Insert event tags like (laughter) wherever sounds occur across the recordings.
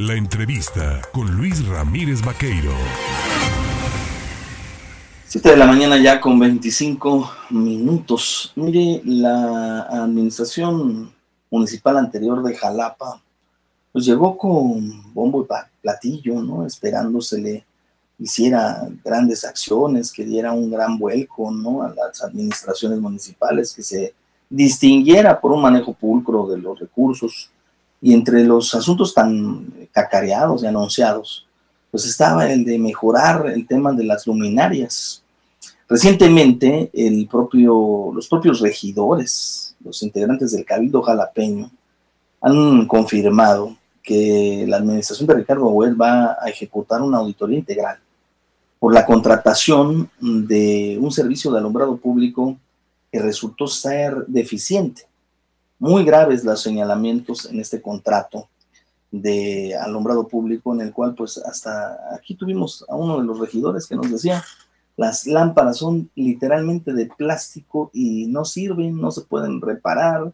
La entrevista con Luis Ramírez Vaqueiro. 7 de la mañana ya con 25 minutos. Mire, la administración municipal anterior de Jalapa, pues llegó con bombo y platillo, ¿no? Esperándosele hiciera grandes acciones, que diera un gran vuelco, ¿no? A las administraciones municipales, que se distinguiera por un manejo pulcro de los recursos. Y entre los asuntos tan cacareados y anunciados, pues estaba el de mejorar el tema de las luminarias. Recientemente, los propios regidores, los integrantes del Cabildo Jalapeño, han confirmado que la administración de Ricardo Agüel va a ejecutar una auditoría integral por la contratación de un servicio de alumbrado público que resultó ser deficiente. Muy graves los señalamientos en este contrato de alumbrado público en el cual pues hasta aquí tuvimos a uno de los regidores que nos decía las lámparas son literalmente de plástico y no sirven, no se pueden reparar,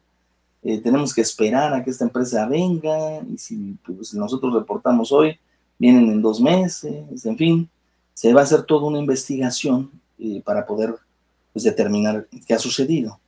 eh, tenemos que esperar a que esta empresa venga y si pues, nosotros reportamos hoy, vienen en dos meses, en fin, se va a hacer toda una investigación eh, para poder pues, determinar qué ha sucedido.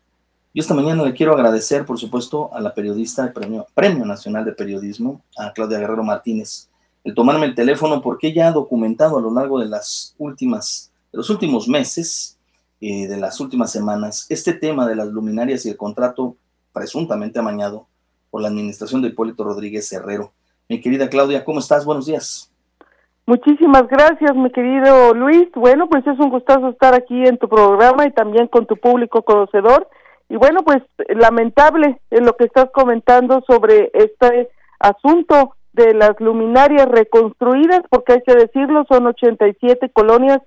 Yo esta mañana le quiero agradecer, por supuesto, a la periodista del Premio, Premio Nacional de Periodismo, a Claudia Guerrero Martínez, el tomarme el teléfono porque ella ha documentado a lo largo de las últimas, de los últimos meses, eh, de las últimas semanas, este tema de las luminarias y el contrato presuntamente amañado por la administración de Hipólito Rodríguez Herrero. Mi querida Claudia, ¿cómo estás? Buenos días. Muchísimas gracias, mi querido Luis. Bueno, pues es un gustazo estar aquí en tu programa y también con tu público conocedor. Y bueno, pues lamentable en lo que estás comentando sobre este asunto de las luminarias reconstruidas, porque hay que decirlo, son 87 colonias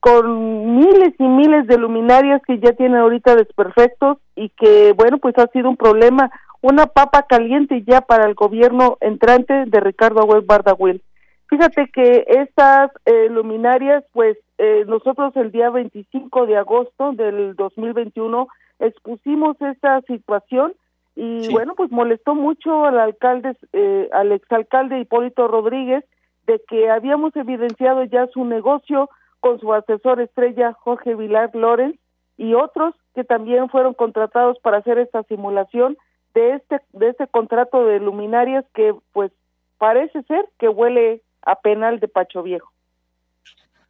con miles y miles de luminarias que ya tienen ahorita desperfectos y que, bueno, pues ha sido un problema, una papa caliente ya para el gobierno entrante de Ricardo Agüez Bardahuel. Fíjate que estas eh, luminarias, pues eh, nosotros el día 25 de agosto del 2021 expusimos esta situación y bueno, pues molestó mucho al alcalde, eh, al exalcalde Hipólito Rodríguez de que habíamos evidenciado ya su negocio con su asesor estrella Jorge Vilar Lorenz y otros que también fueron contratados para hacer esta simulación de este de este contrato de luminarias que pues parece ser que huele a penal de Pacho Viejo.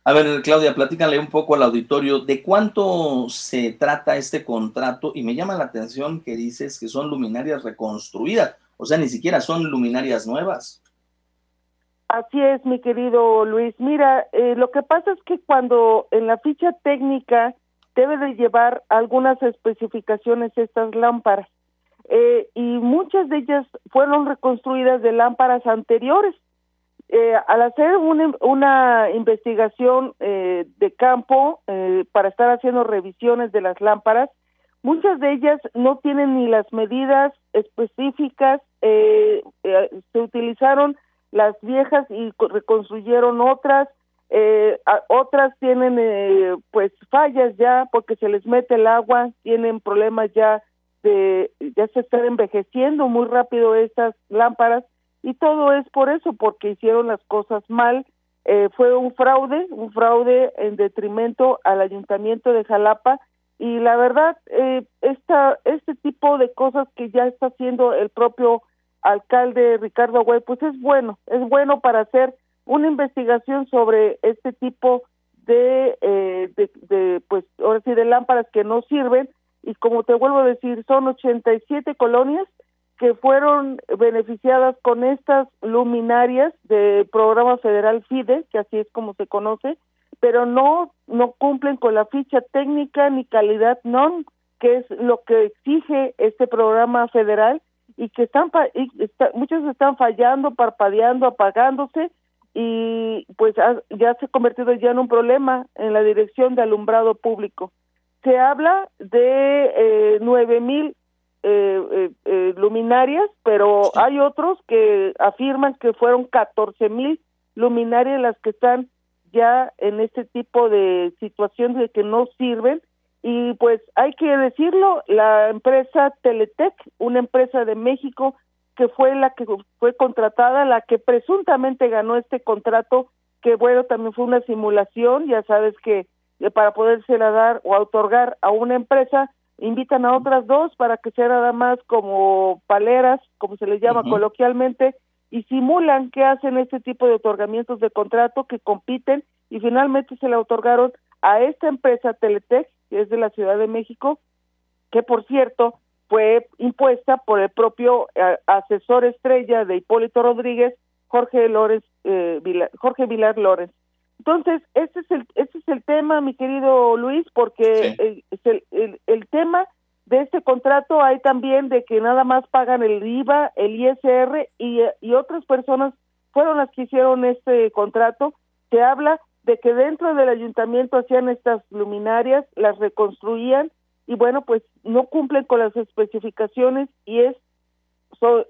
A ver, Claudia, platícale un poco al auditorio de cuánto se trata este contrato y me llama la atención que dices que son luminarias reconstruidas, o sea, ni siquiera son luminarias nuevas. Así es, mi querido Luis. Mira, eh, lo que pasa es que cuando en la ficha técnica debe de llevar algunas especificaciones estas lámparas eh, y muchas de ellas fueron reconstruidas de lámparas anteriores eh, al hacer una, investigación eh, de campo eh, para estar haciendo revisiones de las lámparas, muchas de ellas no tienen ni las medidas específicas, se utilizaron las viejas y reconstruyeron otras, otras tienen pues fallas ya porque se les mete el agua, tienen problemas ya de, ya se están envejeciendo muy rápido estas lámparas y todo es por eso, porque hicieron las cosas mal. Eh, fue un fraude, un fraude en detrimento al ayuntamiento de Jalapa y la verdad, eh, esta, este tipo de cosas que ya está haciendo el propio alcalde Ricardo Güey, pues es bueno, es bueno para hacer una investigación sobre este tipo de, eh, de, de, pues ahora sí, de lámparas que no sirven y como te vuelvo a decir, son 87 colonias que fueron beneficiadas con estas luminarias de programa federal FIDE, que así es como se conoce, pero no no cumplen con la ficha técnica ni calidad non, que es lo que exige este programa federal y que están y muchos están fallando, parpadeando, apagándose y pues ya se ha convertido ya en un problema en la dirección de alumbrado público. Se habla de eh, nueve mil eh, eh, eh, luminarias, pero hay otros que afirman que fueron 14 mil luminarias las que están ya en este tipo de situación de que no sirven. Y pues hay que decirlo, la empresa Teletec, una empresa de México que fue la que fue contratada, la que presuntamente ganó este contrato, que bueno, también fue una simulación, ya sabes que para podérsela dar o otorgar a una empresa, invitan a otras dos para que sea nada más como paleras, como se les llama coloquialmente, y simulan que hacen este tipo de otorgamientos de contrato que compiten y finalmente se le otorgaron a esta empresa Teletec, que es de la Ciudad de México, que por cierto fue impuesta por el propio eh, asesor estrella de Hipólito Rodríguez, Jorge Lórez, eh, Jorge Vilar Lórez. Entonces, este es el, este es el tema, mi querido Luis, porque el, el, el, tema de este contrato hay también de que nada más pagan el IVA, el ISR y, y otras personas fueron las que hicieron este contrato. Se habla de que dentro del ayuntamiento hacían estas luminarias, las reconstruían y bueno, pues no cumplen con las especificaciones y es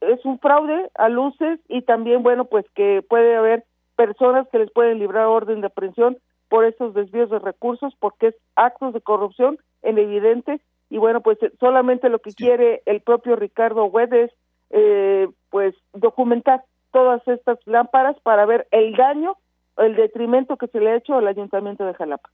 es un fraude a luces y también bueno, pues que puede haber personas que les pueden librar orden de aprehensión por esos desvíos de recursos porque es actos de corrupción en evidente y bueno, pues solamente lo que quiere el propio Ricardo Wed es eh, pues documentar todas estas lámparas para ver el daño, el detrimento que se le ha hecho al ayuntamiento de Jalapa.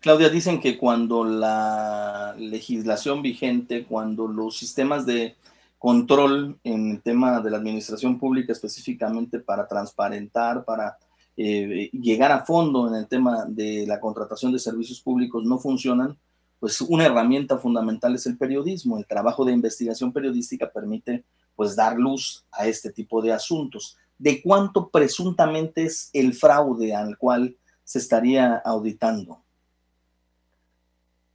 Claudia, dicen que cuando la legislación vigente, cuando los sistemas de control en el tema de la administración pública específicamente para transparentar, para eh, llegar a fondo en el tema de la contratación de servicios públicos no funcionan, pues una herramienta fundamental es el periodismo. El trabajo de investigación periodística permite pues dar luz a este tipo de asuntos. ¿De cuánto presuntamente es el fraude al cual se estaría auditando?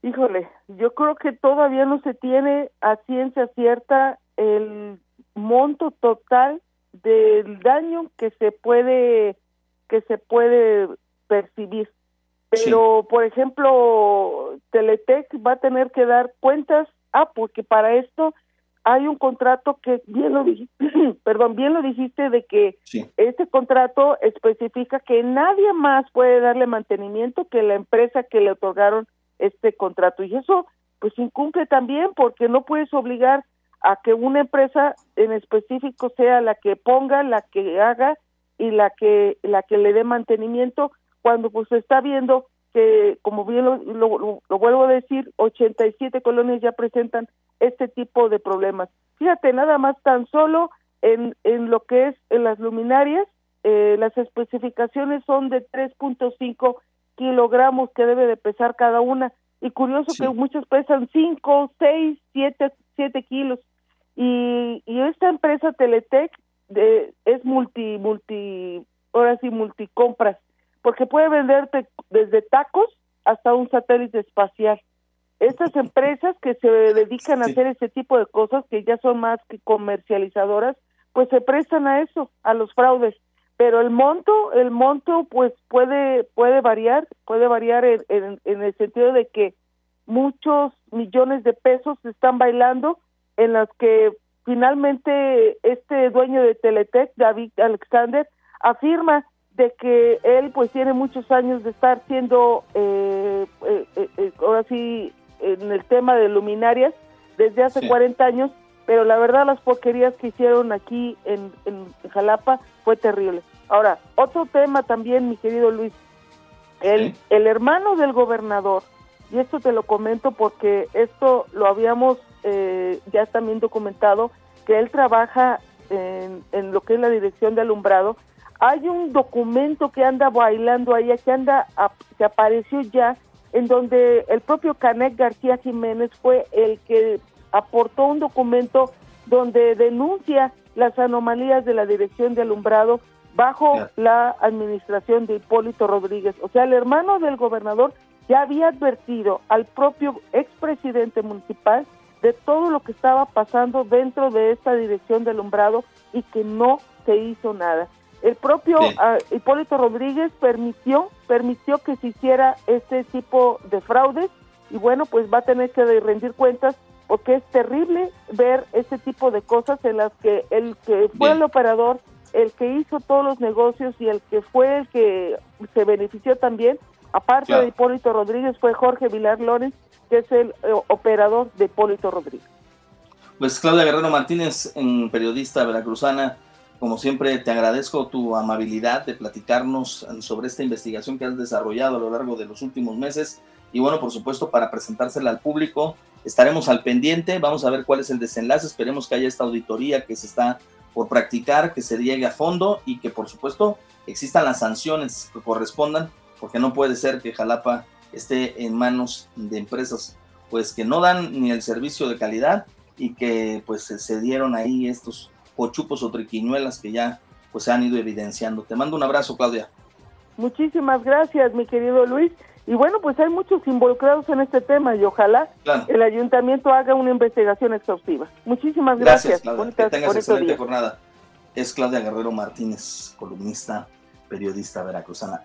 Híjole, yo creo que todavía no se tiene a ciencia cierta el monto total del daño que se puede que se puede percibir. Pero, por ejemplo, Teletec va a tener que dar cuentas, ah, porque para esto hay un contrato que bien lo dijiste, (clears throat) perdón, bien lo dijiste de que este contrato especifica que nadie más puede darle mantenimiento que la empresa que le otorgaron este contrato. Y eso pues incumple también porque no puedes obligar a que una empresa en específico sea la que ponga, la que haga y la que la que le dé mantenimiento cuando pues se está viendo que como bien lo, lo, vuelvo a decir 87 colonias ya presentan este tipo de problemas fíjate nada más tan solo en, en lo que es en las luminarias eh, las especificaciones son de 3.5 kilogramos que debe de pesar cada una. Y curioso que muchos pesan 5, 6, 7, 7 kilos. Y, y esta empresa Teletec de, es multi, multi, ahora sí, multicompras, porque puede venderte desde tacos hasta un satélite espacial. Estas (laughs) empresas que se dedican a hacer ese tipo de cosas, que ya son más que comercializadoras, pues se prestan a eso, a los fraudes pero el monto el monto pues puede puede variar puede variar en, en, el sentido de que muchos millones de pesos se están bailando en las que finalmente este dueño de Teletec David Alexander afirma de que él pues tiene muchos años de estar siendo eh, eh, eh, ahora sí en el tema de luminarias desde hace 40 años pero la verdad las porquerías que hicieron aquí en, en Jalapa fue terrible. Ahora, otro tema también, mi querido Luis, el, el hermano del gobernador, y esto te lo comento porque esto lo habíamos eh, ya también documentado, que él trabaja en, en, lo que es la dirección de alumbrado, hay un documento que anda bailando ahí, que anda, que apareció ya, en donde el propio Canek García Jiménez fue el que aportó un documento donde denuncia las anomalías de la dirección de alumbrado bajo la administración de Hipólito Rodríguez. O sea, el hermano del gobernador ya había advertido al propio expresidente municipal de todo lo que estaba pasando dentro de esta dirección de alumbrado y que no se hizo nada. El propio ah, Hipólito Rodríguez permitió permitió que se hiciera este tipo de fraudes y bueno, pues va a tener que rendir cuentas porque es terrible ver este tipo de cosas en las que el que fue el operador, el que hizo todos los negocios y el que fue el que se benefició también, aparte de Hipólito Rodríguez, fue Jorge Vilar Lorenz, que es el eh, operador de Hipólito Rodríguez. Pues Claudia Guerrero Martínez, en periodista veracruzana, como siempre te agradezco tu amabilidad de platicarnos sobre esta investigación que has desarrollado a lo largo de los últimos meses. Y bueno, por supuesto, para presentársela al público, estaremos al pendiente, vamos a ver cuál es el desenlace, esperemos que haya esta auditoría que se está por practicar, que se llegue a fondo y que por supuesto existan las sanciones que correspondan, porque no puede ser que Jalapa esté en manos de empresas pues que no dan ni el servicio de calidad y que pues se dieron ahí estos pochupos o triquiñuelas que ya pues se han ido evidenciando. Te mando un abrazo, Claudia. Muchísimas gracias, mi querido Luis. Y bueno, pues hay muchos involucrados en este tema y ojalá el ayuntamiento haga una investigación exhaustiva. Muchísimas gracias. gracias que tengas excelente jornada. Es Claudia Guerrero Martínez, columnista, periodista veracruzana.